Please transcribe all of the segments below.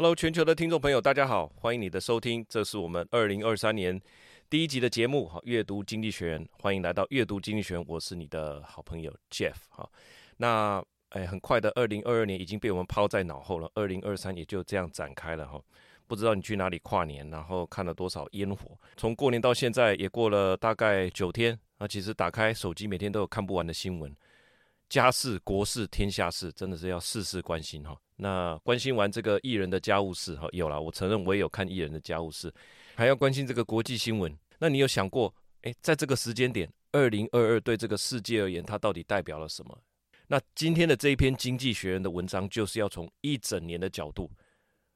Hello，全球的听众朋友，大家好，欢迎你的收听，这是我们二零二三年第一集的节目，哈，阅读经济学人，欢迎来到阅读经济学人，我是你的好朋友 Jeff，哈，那哎，很快的，二零二二年已经被我们抛在脑后了，二零二三也就这样展开了，哈，不知道你去哪里跨年，然后看了多少烟火，从过年到现在也过了大概九天，啊，其实打开手机每天都有看不完的新闻，家事、国事、天下事，真的是要事事关心，哈。那关心完这个艺人的家务事哈，有了，我承认我也有看艺人的家务事，还要关心这个国际新闻。那你有想过，诶，在这个时间点，二零二二对这个世界而言，它到底代表了什么？那今天的这一篇《经济学人》的文章，就是要从一整年的角度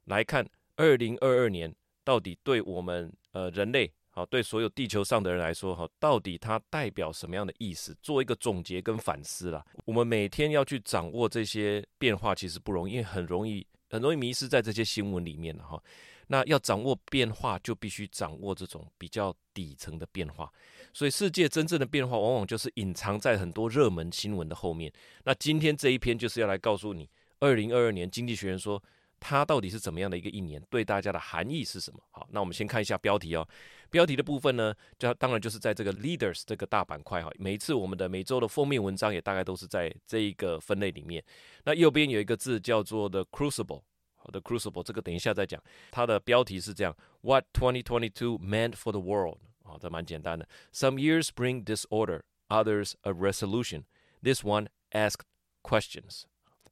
来看，二零二二年到底对我们呃人类。好，对所有地球上的人来说，哈，到底它代表什么样的意思？做一个总结跟反思啦。我们每天要去掌握这些变化，其实不容易，因为很容易很容易迷失在这些新闻里面了哈。那要掌握变化，就必须掌握这种比较底层的变化。所以，世界真正的变化，往往就是隐藏在很多热门新闻的后面。那今天这一篇就是要来告诉你，二零二二年经济学人说，它到底是怎么样的一个一年，对大家的含义是什么？好，那我们先看一下标题哦。标题的部分呢，就当然就是在这个 Leaders 这个大板块哈。每一次我们的每周的封面文章也大概都是在这一个分类里面。那右边有一个字叫做 The Crucible，好的 Crucible 这个等一下再讲。它的标题是这样：What 2022 meant for the world？啊，这蛮简单的。Some years bring disorder, others a resolution. This one asked questions。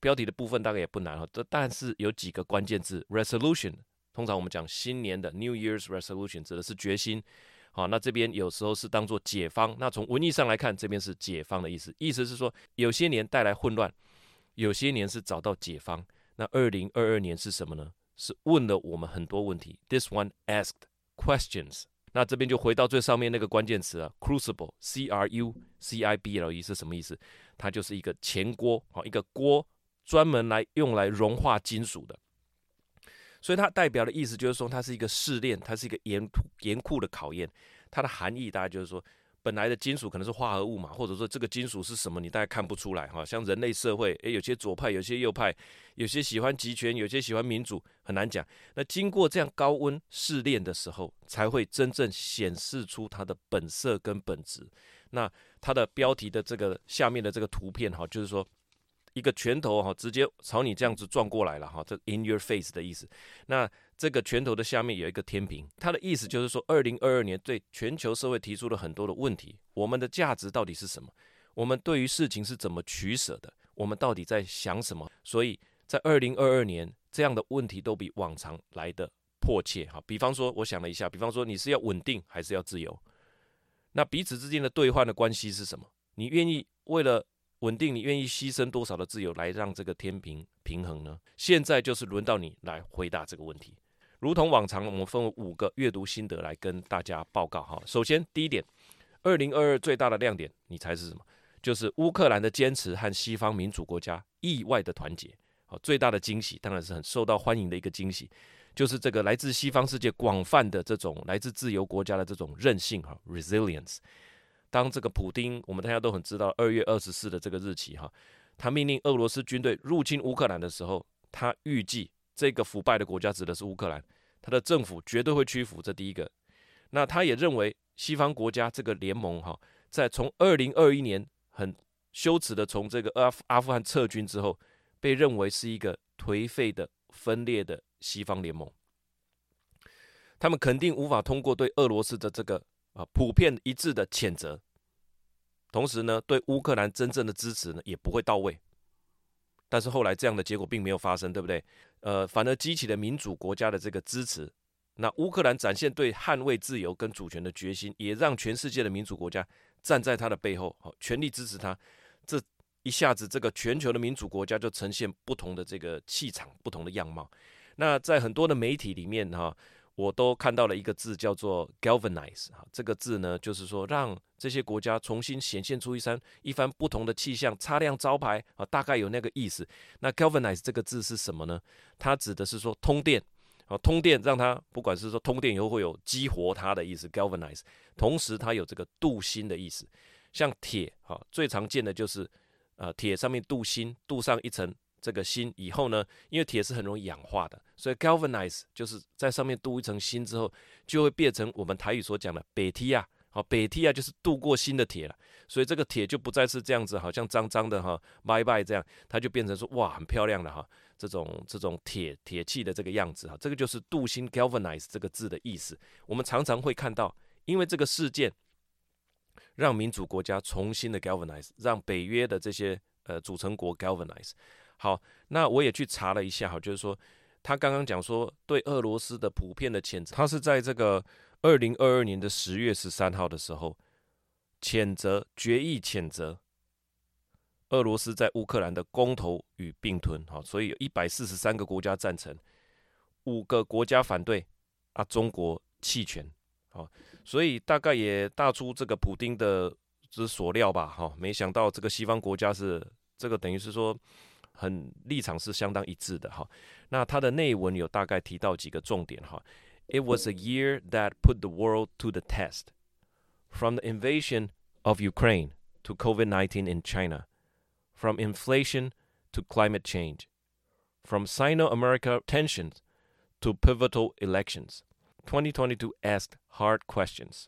标题的部分大概也不难哈，这但是有几个关键字：resolution。通常我们讲新年的 New Year's Resolution 指的是决心，好，那这边有时候是当做解方。那从文义上来看，这边是解方的意思，意思是说有些年带来混乱，有些年是找到解方。那二零二二年是什么呢？是问了我们很多问题。This one asked questions。那这边就回到最上面那个关键词啊，Crucible，C R U C I B L E 是什么意思？它就是一个钱锅，好，一个锅专门来用来融化金属的。所以它代表的意思就是说，它是一个试炼，它是一个严严酷的考验。它的含义大概就是说，本来的金属可能是化合物嘛，或者说这个金属是什么，你大概看不出来哈。像人类社会，诶，有些左派，有些右派，有些喜欢集权，有些喜欢民主，很难讲。那经过这样高温试炼的时候，才会真正显示出它的本色跟本质。那它的标题的这个下面的这个图片哈，就是说。一个拳头哈，直接朝你这样子撞过来了哈，这 in your face 的意思。那这个拳头的下面有一个天平，它的意思就是说，二零二二年对全球社会提出了很多的问题。我们的价值到底是什么？我们对于事情是怎么取舍的？我们到底在想什么？所以在二零二二年，这样的问题都比往常来得迫切哈。比方说，我想了一下，比方说你是要稳定还是要自由？那彼此之间的兑换的关系是什么？你愿意为了稳定，你愿意牺牲多少的自由来让这个天平平衡呢？现在就是轮到你来回答这个问题。如同往常，我们分为五个阅读心得来跟大家报告哈。首先，第一点，二零二二最大的亮点，你猜是什么？就是乌克兰的坚持和西方民主国家意外的团结。好，最大的惊喜当然是很受到欢迎的一个惊喜，就是这个来自西方世界广泛的这种来自自由国家的这种韧性哈，resilience。当这个普丁，我们大家都很知道，二月二十四的这个日期哈，他命令俄罗斯军队入侵乌克兰的时候，他预计这个腐败的国家指的是乌克兰，他的政府绝对会屈服。这第一个，那他也认为西方国家这个联盟哈，在从二零二一年很羞耻的从这个阿阿富汗撤军之后，被认为是一个颓废的分裂的西方联盟，他们肯定无法通过对俄罗斯的这个。啊，普遍一致的谴责，同时呢，对乌克兰真正的支持呢也不会到位。但是后来这样的结果并没有发生，对不对？呃，反而激起了民主国家的这个支持。那乌克兰展现对捍卫自由跟主权的决心，也让全世界的民主国家站在他的背后，好，全力支持他。这一下子，这个全球的民主国家就呈现不同的这个气场，不同的样貌。那在很多的媒体里面，哈。我都看到了一个字，叫做 galvanize 哈，这个字呢，就是说让这些国家重新显现出一番一番不同的气象，擦亮招牌啊，大概有那个意思。那 galvanize 这个字是什么呢？它指的是说通电，啊，通电让它不管是说通电以后会有激活它的意思，galvanize，同时它有这个镀锌的意思，像铁哈，最常见的就是呃铁上面镀锌，镀上一层这个锌以后呢，因为铁是很容易氧化的，所以 galvanize 就是在上面镀一层锌之后，就会变成我们台语所讲的北梯啊，好，北梯啊就是镀过锌的铁了，所以这个铁就不再是这样子，好像脏脏的哈，拜拜这样，它就变成说哇很漂亮的哈，这种这种铁铁器的这个样子哈，这个就是镀锌 galvanize 这个字的意思，我们常常会看到，因为这个事件。让民主国家重新的 galvanize，让北约的这些呃组成国 galvanize。好，那我也去查了一下，哈，就是说他刚刚讲说对俄罗斯的普遍的谴责，他是在这个二零二二年的十月十三号的时候谴责决议谴责俄罗斯在乌克兰的公投与并吞，好，所以有一百四十三个国家赞成，五个国家反对，啊，中国弃权，好。所以大概也大出这个普丁的之所料吧，哈，没想到这个西方国家是这个等于是说很立场是相当一致的哈。那它的内文有大概提到几个重点哈。It was a year that put the world to the test, from the invasion of Ukraine to COVID-19 in China, from inflation to climate change, from Sino-America tensions to pivotal elections. 2022 asked hard questions.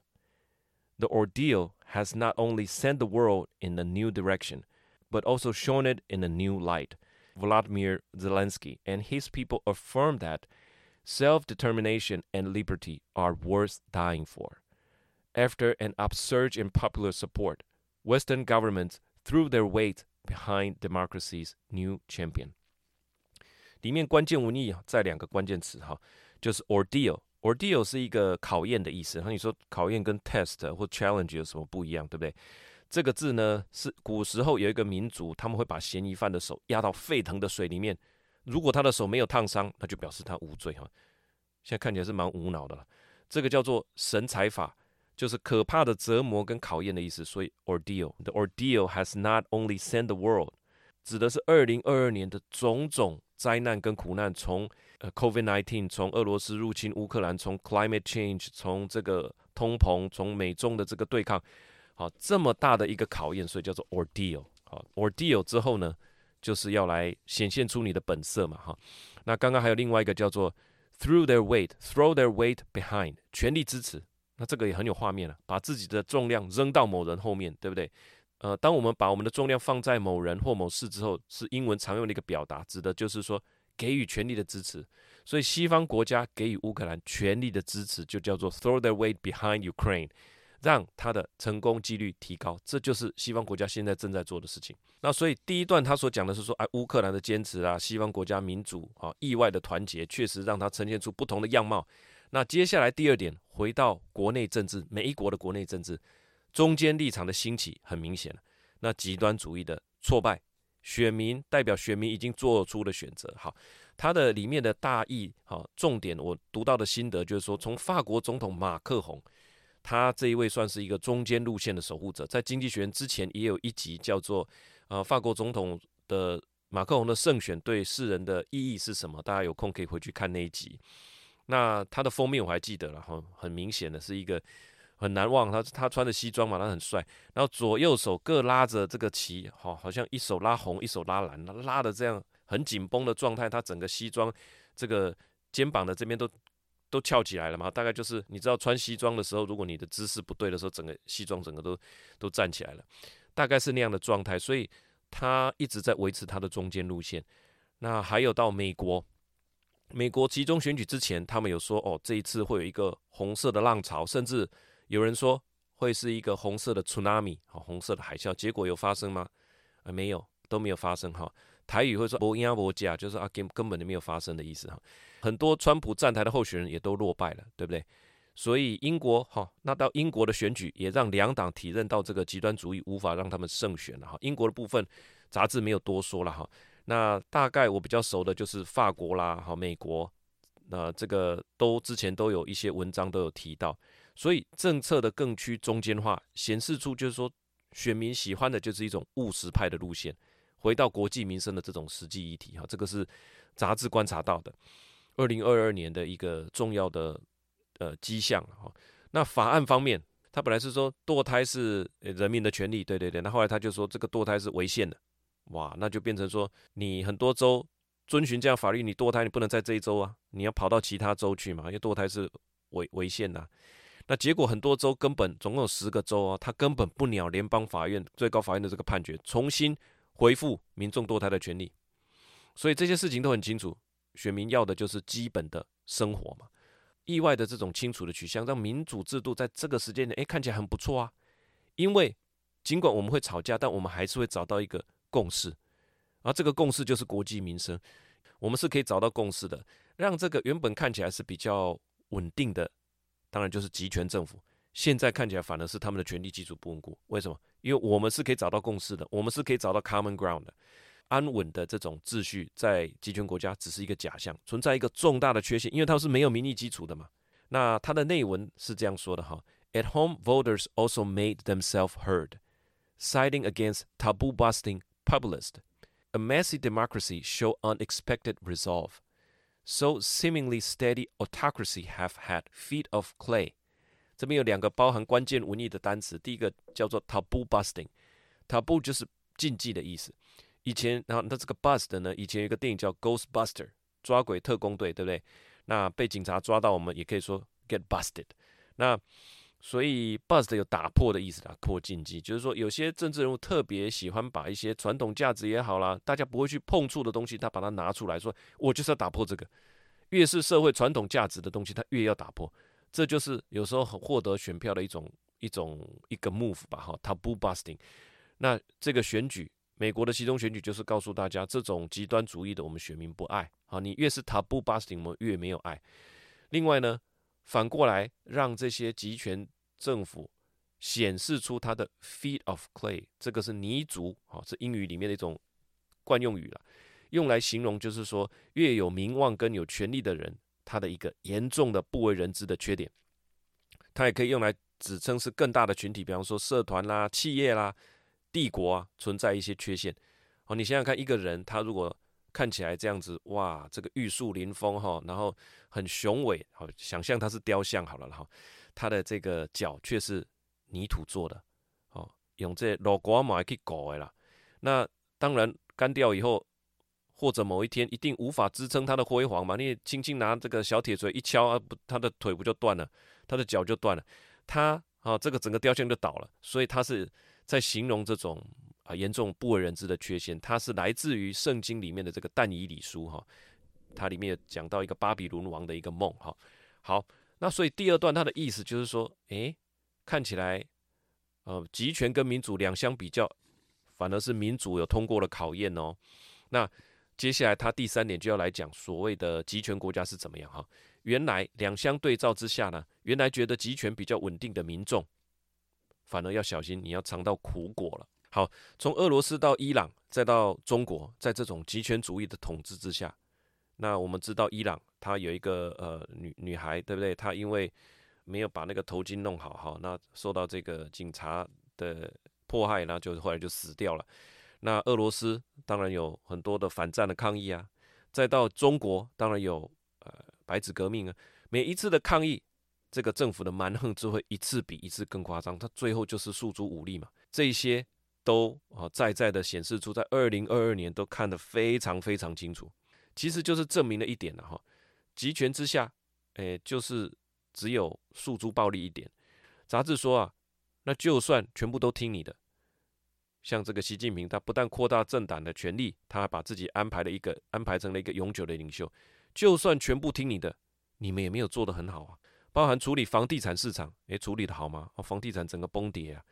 The ordeal has not only sent the world in a new direction, but also shown it in a new light. Vladimir Zelensky and his people affirm that self determination and liberty are worth dying for. After an upsurge in popular support, Western governments threw their weight behind democracy's new champion. 里面关键文意在两个关键词哈，就是 ordeal。Ordeal 是一个考验的意思，那你说考验跟 test 或 challenge 有什么不一样，对不对？ 这个字呢，是古时候有一个民族，他们会把嫌疑犯的手压到沸腾的水里面，如果他的手没有烫伤，那就表示他无罪哈。现在看起来是蛮无脑的了，这个叫做神裁法，就是可怕的折磨跟考验的意思。所以 ordeal，the ordeal has not only sent the world，指的是二零二二年的种种灾难跟苦难，从 COVID-19 从俄罗斯入侵乌克兰，从 climate change 从这个通膨，从美中的这个对抗，好，这么大的一个考验，所以叫做 ordeal。好，ordeal 之后呢，就是要来显现出你的本色嘛，哈。那刚刚还有另外一个叫做 through their weight，throw their weight behind，全力支持。那这个也很有画面了，把自己的重量扔到某人后面，对不对？呃，当我们把我们的重量放在某人或某事之后，是英文常用的一个表达，指的就是说。给予全力的支持，所以西方国家给予乌克兰全力的支持，就叫做 throw their weight behind Ukraine，让他的成功几率提高。这就是西方国家现在正在做的事情。那所以第一段他所讲的是说，哎，乌克兰的坚持啊，西方国家民主啊，意外的团结，确实让他呈现出不同的样貌。那接下来第二点，回到国内政治，每一国的国内政治，中间立场的兴起很明显了，那极端主义的挫败。选民代表选民已经做出了选择。好，他的里面的大意，好，重点我读到的心得就是说，从法国总统马克宏，他这一位算是一个中间路线的守护者，在经济学人之前也有一集叫做，呃，法国总统的马克龙的胜选对世人的意义是什么？大家有空可以回去看那一集。那他的封面我还记得了，哈，很明显的是一个。很难忘，他他穿的西装嘛，他很帅，然后左右手各拉着这个旗，好，好像一手拉红，一手拉蓝，拉的这样很紧绷的状态，他整个西装这个肩膀的这边都都翘起来了嘛，大概就是你知道穿西装的时候，如果你的姿势不对的时候，整个西装整个都都站起来了，大概是那样的状态，所以他一直在维持他的中间路线。那还有到美国，美国集中选举之前，他们有说哦，这一次会有一个红色的浪潮，甚至。有人说会是一个红色的 tsunami，好，红色的海啸，结果有发生吗？啊，没有，都没有发生哈。台语会说无影无假，就是啊，根根本就没有发生的意思哈。很多川普站台的候选人也都落败了，对不对？所以英国哈，那到英国的选举也让两党体认到这个极端主义无法让他们胜选了哈。英国的部分杂志没有多说了哈。那大概我比较熟的就是法国啦，哈，美国，那这个都之前都有一些文章都有提到。所以政策的更趋中间化，显示出就是说，选民喜欢的就是一种务实派的路线，回到国计民生的这种实际议题哈，这个是杂志观察到的，二零二二年的一个重要的呃迹象哈。那法案方面，他本来是说堕胎是人民的权利，对对对，那后来他就说这个堕胎是违宪的，哇，那就变成说你很多州遵循这样法律，你堕胎你不能在这一州啊，你要跑到其他州去嘛，因为堕胎是违违宪呐。那结果很多州根本总共有十个州啊，他根本不鸟联邦法院、最高法院的这个判决，重新恢复民众堕胎的权利。所以这些事情都很清楚，选民要的就是基本的生活嘛。意外的这种清楚的取向，让民主制度在这个时间点，诶，看起来很不错啊。因为尽管我们会吵架，但我们还是会找到一个共识，而这个共识就是国计民生。我们是可以找到共识的，让这个原本看起来是比较稳定的。当然就是集权政府，现在看起来反而是他们的权力基础不稳固。为什么？因为我们是可以找到共识的，我们是可以找到 common ground 的。安稳的这种秩序在集权国家只是一个假象，存在一个重大的缺陷，因为它是没有民意基础的嘛。那它的内文是这样说的哈：At home, voters also made themselves heard, siding against taboo-busting populists. A messy democracy show unexpected resolve. So seemingly steady autocracy have had feet of clay。 这边有两个包含关键文艺的单词，第一个叫做 taboo busting，taboo 就是禁忌的意思。以前，然后它这个 bust 呢，以前有个电影叫 Ghostbuster，抓鬼特工队，对不对？那被警察抓到，我们也可以说 get busted。那所以 bust 有打破的意思，啦破禁忌，就是说有些政治人物特别喜欢把一些传统价值也好啦，大家不会去碰触的东西，他把它拿出来说，我就是要打破这个。越是社会传统价值的东西，他越要打破。这就是有时候获得选票的一种一种一个 move 吧，哈，taboo busting。那这个选举，美国的其中选举就是告诉大家，这种极端主义的我们选民不爱。好，你越是 taboo busting，我们越没有爱。另外呢，反过来让这些集权政府显示出他的 feet of clay，这个是泥足，好，是英语里面的一种惯用语了，用来形容就是说越有名望跟有权力的人，他的一个严重的不为人知的缺点。它也可以用来指称是更大的群体，比方说社团啦、企业啦、帝国啊，存在一些缺陷。哦，你想想看，一个人他如果看起来这样子，哇，这个玉树临风哈，然后很雄伟，好，想象他是雕像好了哈，他的这个脚却是泥土做的，哦，用这老瓜嘛去搞的啦。那当然干掉以后，或者某一天一定无法支撑他的辉煌嘛，你轻轻拿这个小铁锤一敲啊，不，他的腿不就断了，他的脚就断了，他啊，这个整个雕像就倒了。所以他是在形容这种。啊，严重不为人知的缺陷，它是来自于圣经里面的这个但以理书哈，它里面讲到一个巴比伦王的一个梦哈。好，那所以第二段它的意思就是说，诶，看起来，呃，集权跟民主两相比较，反而是民主有通过了考验哦。那接下来他第三点就要来讲所谓的集权国家是怎么样哈。原来两相对照之下呢，原来觉得集权比较稳定的民众，反而要小心，你要尝到苦果了。好，从俄罗斯到伊朗，再到中国，在这种集权主义的统治之下，那我们知道伊朗，他有一个呃女女孩，对不对？她因为没有把那个头巾弄好，哈，那受到这个警察的迫害，那就后来就死掉了。那俄罗斯当然有很多的反战的抗议啊，再到中国，当然有呃白纸革命啊。每一次的抗议，这个政府的蛮横就会一次比一次更夸张，他最后就是诉诸武力嘛，这些。都啊在在的显示出，在二零二二年都看得非常非常清楚，其实就是证明了一点了哈，集权之下，诶，就是只有诉诸暴力一点。杂志说啊，那就算全部都听你的，像这个习近平，他不但扩大政党的权力，他还把自己安排了一个安排成了一个永久的领袖，就算全部听你的，你们也没有做得很好啊，包含处理房地产市场，诶，处理得好吗？哦，房地产整个崩跌啊。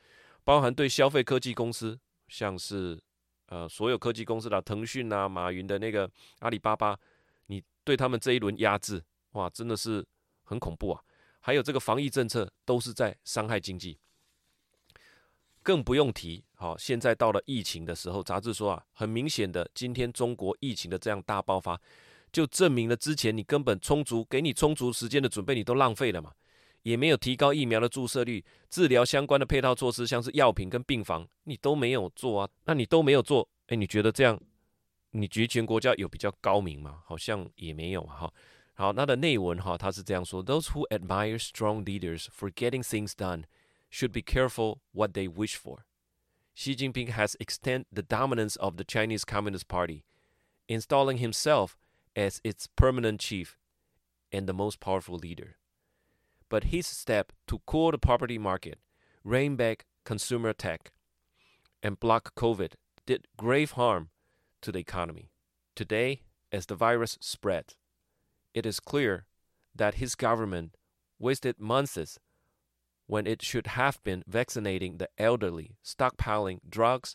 包含对消费科技公司，像是呃所有科技公司的腾讯啊、马云的那个阿里巴巴，你对他们这一轮压制，哇，真的是很恐怖啊！还有这个防疫政策都是在伤害经济，更不用提。好，现在到了疫情的时候，杂志说啊，很明显的，今天中国疫情的这样大爆发，就证明了之前你根本充足给你充足时间的准备，你都浪费了嘛。也没有提高疫苗的注射率，治疗相关的配套措施，像是药品跟病房，你都没有做啊？那你都没有做，哎，你觉得这样，你集权国家有比较高明吗？好像也没有哈。好，它的内文哈，他是这样说：Those who admire strong leaders for getting things done should be careful what they wish for。Xi Jinping has extended the dominance of the Chinese Communist Party, installing himself as its permanent chief and the most powerful leader. But his step to cool the property market, rein back consumer tech, and block COVID did grave harm to the economy. Today, as the virus spread, it is clear that his government wasted months when it should have been vaccinating the elderly, stockpiling drugs,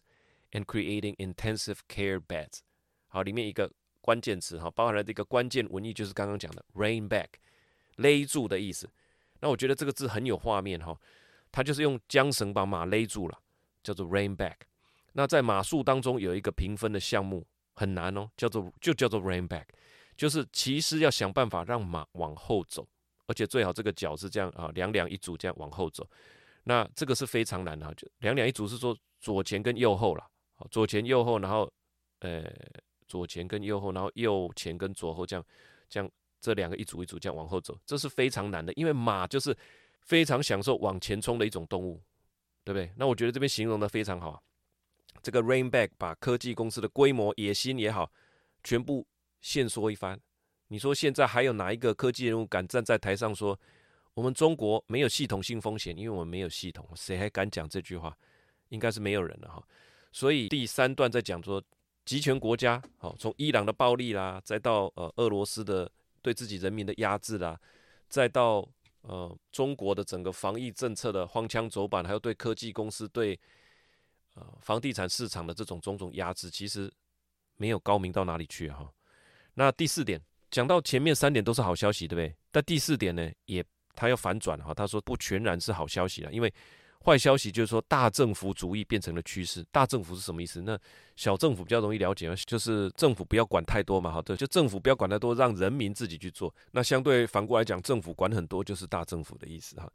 and creating intensive care beds。好，里面一个关键词哈，包含了这个关键文意，就是刚刚讲的 “rein back”，勒住的意思。那我觉得这个字很有画面哈，它就是用缰绳把马勒住了，叫做 “rein back”。那在马术当中有一个评分的项目很难哦，叫做就叫做 “rein back”，就是骑师要想办法让马往后走。而且最好这个脚是这样啊，两两一组这样往后走，那这个是非常难的。就两两一组是说左前跟右后了，左前右后，然后呃左前跟右后，然后右前跟左后这样这样这两个一组一组这样往后走，这是非常难的，因为马就是非常享受往前冲的一种动物，对不对？那我觉得这边形容的非常好，这个 Rainback 把科技公司的规模、野心也好，全部限缩一番。你说现在还有哪一个科技人物敢站在台上说我们中国没有系统性风险？因为我们没有系统，谁还敢讲这句话？应该是没有人了哈。所以第三段在讲说集权国家，好，从伊朗的暴力啦，再到呃俄罗斯的对自己人民的压制啦，再到呃中国的整个防疫政策的荒腔走板，还有对科技公司、对呃房地产市场的这种种种压制，其实没有高明到哪里去哈。那第四点。讲到前面三点都是好消息，对不对？但第四点呢，也他要反转哈。他说不全然是好消息了，因为坏消息就是说大政府主义变成了趋势。大政府是什么意思？那小政府比较容易了解，就是政府不要管太多嘛，好，对，就政府不要管太多，让人民自己去做。那相对反过来讲，政府管很多就是大政府的意思哈。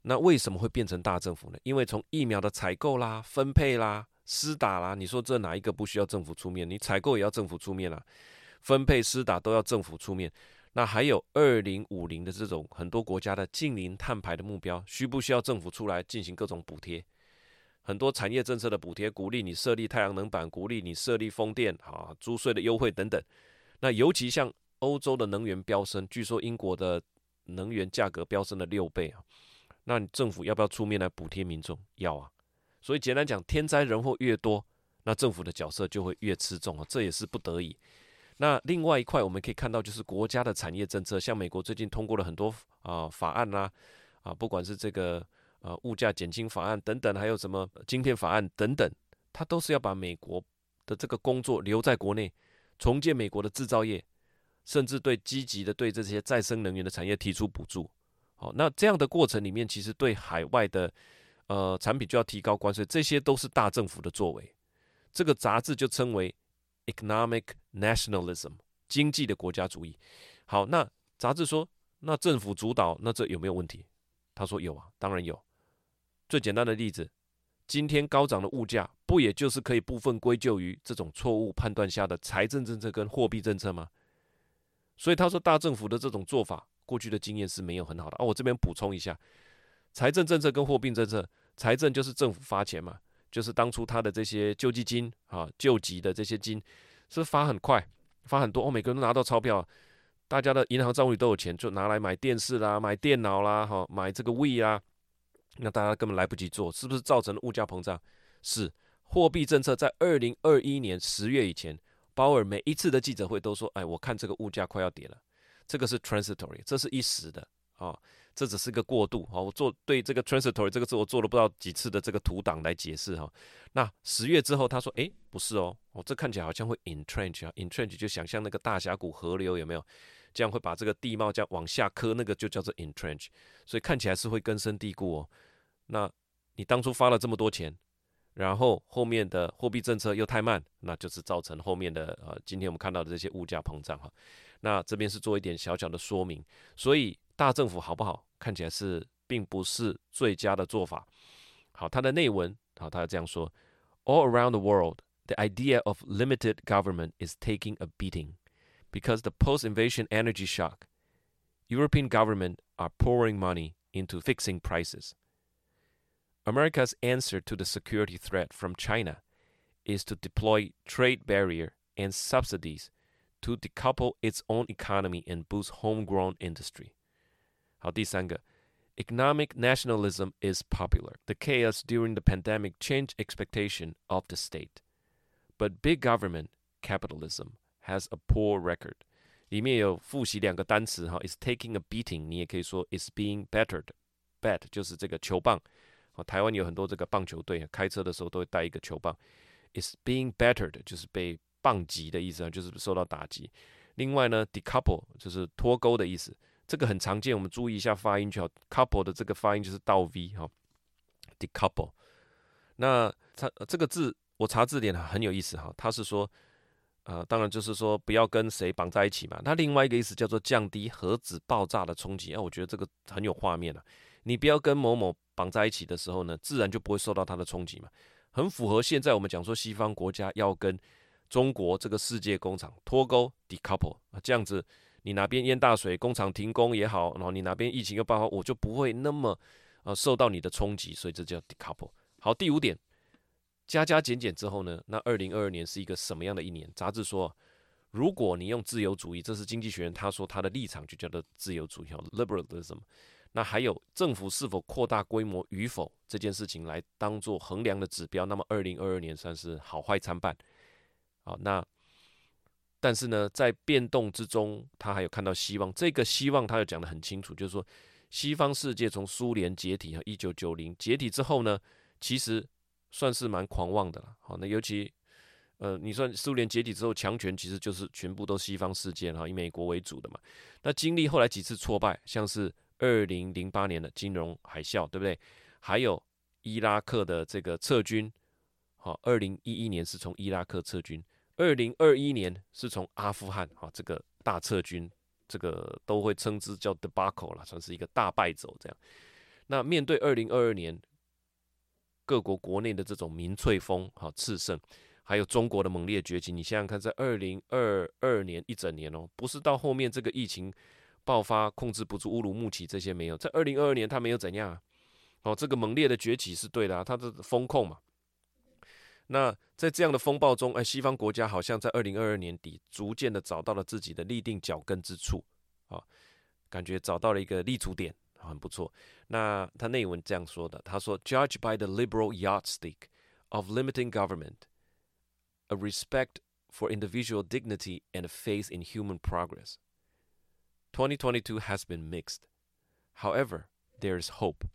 那为什么会变成大政府呢？因为从疫苗的采购啦、分配啦、施打啦，你说这哪一个不需要政府出面？你采购也要政府出面啦。分配施打都要政府出面，那还有二零五零的这种很多国家的净零碳排的目标，需不需要政府出来进行各种补贴？很多产业政策的补贴，鼓励你设立太阳能板，鼓励你设立风电，啊，租税的优惠等等。那尤其像欧洲的能源飙升，据说英国的能源价格飙升了六倍啊，那你政府要不要出面来补贴民众？要啊。所以简单讲，天灾人祸越多，那政府的角色就会越吃重啊，这也是不得已。那另外一块我们可以看到，就是国家的产业政策，像美国最近通过了很多啊、法案啦，啊，不管是这个呃物价减轻法案等等，还有什么晶片法案等等，它都是要把美国的这个工作留在国内，重建美国的制造业，甚至对积极的对这些再生能源的产业提出补助。好，那这样的过程里面，其实对海外的呃产品就要提高关税，这些都是大政府的作为。这个杂志就称为。Economic nationalism，经济的国家主义。好，那杂志说，那政府主导，那这有没有问题？他说有啊，当然有。最简单的例子，今天高涨的物价，不也就是可以部分归咎于这种错误判断下的财政政策跟货币政策吗？所以他说，大政府的这种做法，过去的经验是没有很好的。啊，我这边补充一下，财政政策跟货币政策，财政就是政府发钱嘛。就是当初他的这些救济金啊，救急的这些金是发很快，发很多，哦，每个人都拿到钞票，大家的银行账户里都有钱，就拿来买电视啦、买电脑啦、哈、买这个 V 啊，那大家根本来不及做，是不是造成了物价膨胀？是，货币政策在二零二一年十月以前，鲍尔每一次的记者会都说，哎，我看这个物价快要跌了，这个是 transitory，这是一时的啊。这只是个过渡，好，我做对这个 transitory 这个字，我做了不知道几次的这个图档来解释哈。那十月之后，他说，诶，不是哦，哦，这看起来好像会 entrench 啊，entrench 就想象那个大峡谷河流有没有，这样会把这个地貌这样往下磕，那个就叫做 entrench，所以看起来是会根深蒂固哦。那你当初发了这么多钱，然后后面的货币政策又太慢，那就是造成后面的呃，今天我们看到的这些物价膨胀哈。那这边是做一点小小的说明，所以。大政府好不好？看起来是并不是最佳的做法。好，它的内文，好，他这样说：All around the world, the idea of limited government is taking a beating because the post-invasion energy shock. European government are pouring money into fixing prices. America's answer to the security threat from China is to deploy trade barrier and subsidies to decouple its own economy and boost homegrown industry. 好，第三个，economic nationalism is popular. The chaos during the pandemic changed expectation of the state, but big government capitalism has a poor record. 里面有复习两个单词哈，is taking a beating，你也可以说 is being battered。bat 就是这个球棒，哦，台湾有很多这个棒球队，开车的时候都会带一个球棒。is being battered 就是被棒击的意思啊，就是受到打击。另外呢，decouple 就是脱钩的意思， 这个很常见，我们注意一下发音就好。couple 的这个发音就是倒 v 哈，decouple。那它这个字我查字典很有意思哈，它是说。呃，当然就是说不要跟谁绑在一起嘛。那另外一个意思叫做降低核子爆炸的冲击。哎，我觉得这个很有画面啊。你不要跟某某绑在一起的时候呢，自然就不会受到它的冲击嘛。很符合现在我们讲说西方国家要跟中国这个世界工厂脱钩 （decouple） 啊，这样子你哪边淹大水，工厂停工也好，然后你哪边疫情又爆发，我就不会那么呃受到你的冲击，所以这叫 decouple。好，第五点。加加减减之后呢，那二零二二年是一个什么样的一年？杂志说，如果你用自由主义，这是经济学人他说他的立场就叫做自由主义 （liberalism）。那还有政府是否扩大规模与否这件事情来当做衡量的指标，那么二零二二年算是好坏参半。好，那但是呢，在变动之中，他还有看到希望。这个希望他又讲得很清楚，就是说西方世界从苏联解体和一九九零解体之后呢，其实。算是蛮狂妄的了，好，那尤其，呃，你算苏联解体之后，强权其实就是全部都西方世界哈，以美国为主的嘛。那经历后来几次挫败，像是二零零八年的金融海啸，对不对？还有伊拉克的这个撤军，好，二零一一年是从伊拉克撤军，二零二一年是从阿富汗，啊，这个大撤军，这个都会称之叫 debacle 了，算是一个大败走这样。那面对二零二二年。各国国内的这种民粹风哈炽盛，还有中国的猛烈崛起，你想想看，在二零二二年一整年哦，不是到后面这个疫情爆发控制不住乌鲁木齐这些没有，在二零二二年他没有怎样哦，这个猛烈的崛起是对的啊，它的风控嘛。那在这样的风暴中，哎，西方国家好像在二零二二年底逐渐的找到了自己的立定脚跟之处啊，感觉找到了一个立足点。很不错。那他内文这样说的，他说：“Judged by the liberal yardstick of limiting government, a respect for individual dignity and a faith in human progress, 2022 has been mixed. However, there is hope.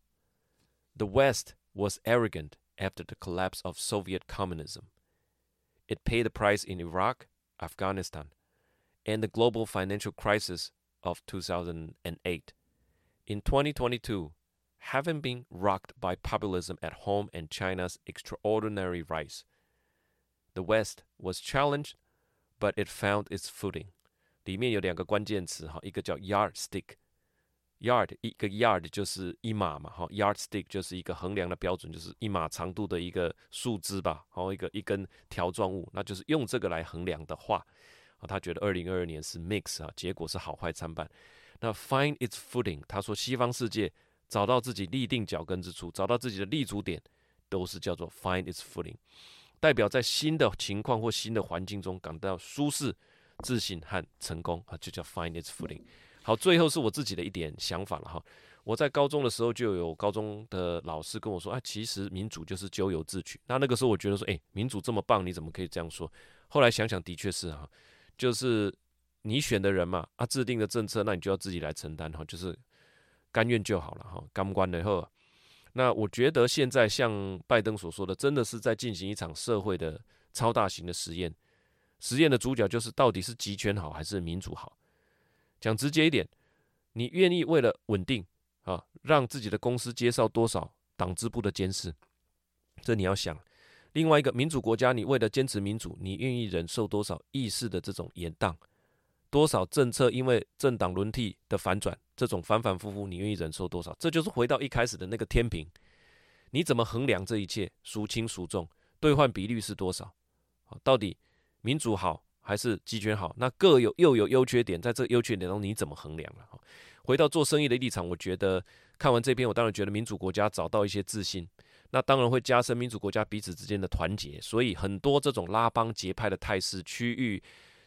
The West was arrogant after the collapse of Soviet communism. It paid the price in Iraq, Afghanistan, and the global financial crisis of 2008.” In 2022, having been rocked by populism at home and China's extraordinary rise, the West was challenged, but it found its footing. 里面有两个关键词哈，一个叫 yard 一个 yard 就是一码嘛，哈，yardstick 就是一个衡量的标准，就是一码长度的一个树枝吧，然后一个一根条状物，那就是用这个来衡量的话，啊，他觉得二零二二年是 mix 啊，结果是好坏参半。那 find its footing，他说西方世界找到自己立定脚跟之处，找到自己的立足点，都是叫做 find its footing，代表在新的情况或新的环境中感到舒适、自信和成功啊，就叫 find its footing。好，最后是我自己的一点想法了哈。我在高中的时候就有高中的老师跟我说，啊，其实民主就是咎由自取。那那个时候我觉得说，诶，民主这么棒，你怎么可以这样说？后来想想，的确是哈，就是。你选的人嘛，啊，制定的政策，那你就要自己来承担哈，就是甘愿就好了哈，甘关的后。那我觉得现在像拜登所说的，真的是在进行一场社会的超大型的实验，实验的主角就是到底是集权好还是民主好？讲直接一点，你愿意为了稳定啊，让自己的公司接受多少党支部的监视？这你要想。另外一个民主国家，你为了坚持民主，你愿意忍受多少意识的这种延宕？多少政策因为政党轮替的反转，这种反反复复，你愿意忍受多少？这就是回到一开始的那个天平，你怎么衡量这一切？孰轻孰重？兑换比率是多少？到底民主好还是集权好？那各有又有优缺点，在这优缺点中你怎么衡量了？回到做生意的立场，我觉得看完这篇，我当然觉得民主国家找到一些自信，那当然会加深民主国家彼此之间的团结，所以很多这种拉帮结派的态势，区域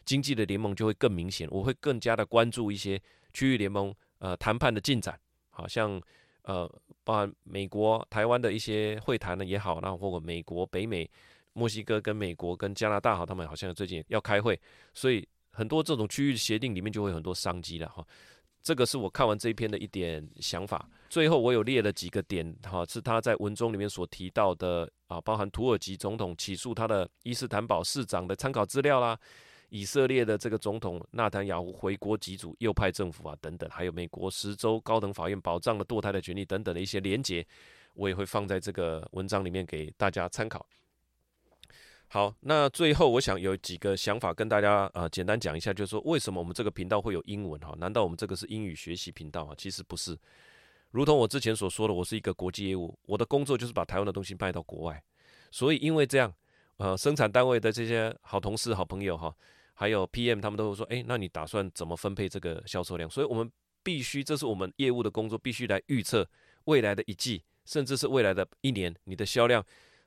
经济的联盟就会更明显。我会更加的关注一些区域联盟呃谈判的进展，好像呃包含美国、台湾的一些会谈呢也好，那或者美国、北美、墨西哥跟美国跟加拿大好，他们好像最近要开会，所以很多这种区域协定里面就会有很多商机了哈。这个是我看完这一篇的一点想法。最后，我有列了几个点，哈，是他在文中里面所提到的啊，包含土耳其总统起诉他的伊斯坦堡市长的参考资料啦，以色列的这个总统纳坦雅胡回国祭祖右派政府啊等等，还有美国十州高等法院保障了堕胎的权利等等的一些连结，我也会放在这个文章里面给大家参考。好，那最后我想有几个想法跟大家啊、呃、简单讲一下，就是说为什么我们这个频道会有英文哈？难道我们这个是英语学习频道啊？其实不是，如同我之前所说的，我是一个国际业务，我的工作就是把台湾的东西卖到国外，所以因为这样，呃，生产单位的这些好同事、好朋友哈，还有 PM 他们都会说，诶，那你打算怎么分配这个销售量？所以我们必须，这是我们业务的工作，必须来预测未来的一季，甚至是未来的一年，你的销量。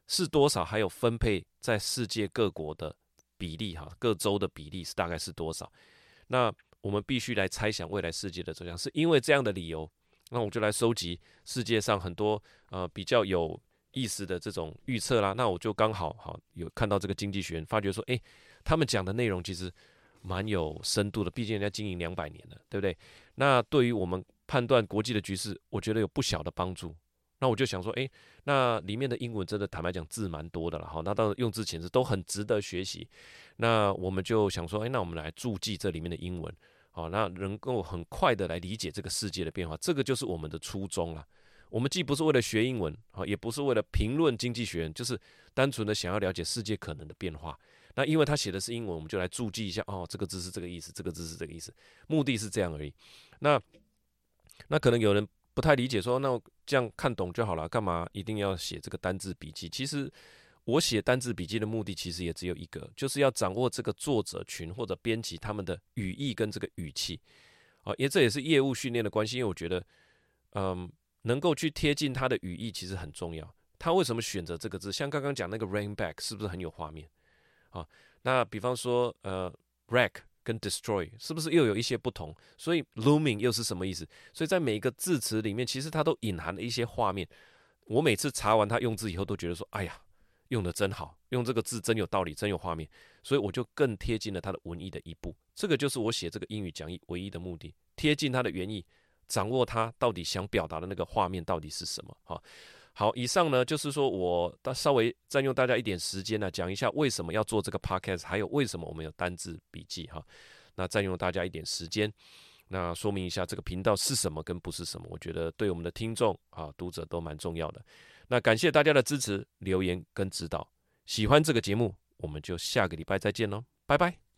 是多少？还有分配在世界各国的比例，哈，各州的比例是大概是多少？那我们必须来猜想未来世界的走向。是因为这样的理由，那我就来收集世界上很多呃比较有意思的这种预测啦。那我就刚好好有看到这个经济学人，发觉说，诶，他们讲的内容其实蛮有深度的。毕竟人家经营两百年了，对不对？那对于我们判断国际的局势，我觉得有不小的帮助。那我就想说，诶，那里面的英文真的坦白讲字蛮多的了，哈，那当然用字遣词都很值得学习。那我们就想说，诶，那我们来注记这里面的英文，好，那能够很快的来理解这个世界的变化，这个就是我们的初衷了。我们既不是为了学英文，啊，也不是为了评论经济学，就是单纯的想要了解世界可能的变化。那因为他写的是英文，我们就来注记一下，哦，这个字是这个意思，这个字是这个意思，目的是这样而已。那那可能有人。不太理解，说那这样看懂就好了，干嘛一定要写这个单字笔记？其实我写单字笔记的目的，其实也只有一个，就是要掌握这个作者群或者编辑他们的语义跟这个语气啊，因为这也是业务训练的关系。因为我觉得，嗯，能够去贴近他的语义其实很重要。他为什么选择这个字？像刚刚讲那个 rain back，是不是很有画面啊？那比方说，呃，wreck。跟 destroy 是不是又有一些不同？所以 looming 又是什么意思？所以在每一个字词里面，其实它都隐含了一些画面。我每次查完它用字以后，都觉得说：“哎呀，用得真好，用这个字真有道理，真有画面。”所以我就更贴近了它的文意的一步。这个就是我写这个英语讲义唯一的目的：贴近它的原意，掌握它到底想表达的那个画面到底是什么。哈。好，以上呢就是说我稍微占用大家一点时间呢，讲一下为什么要做这个 podcast，还有为什么我们有单字笔记哈。那占用大家一点时间，那说明一下这个频道是什么跟不是什么，我觉得对我们的听众啊读者都蛮重要的。那感谢大家的支持、留言跟指导。喜欢这个节目，我们就下个礼拜再见喽，拜拜。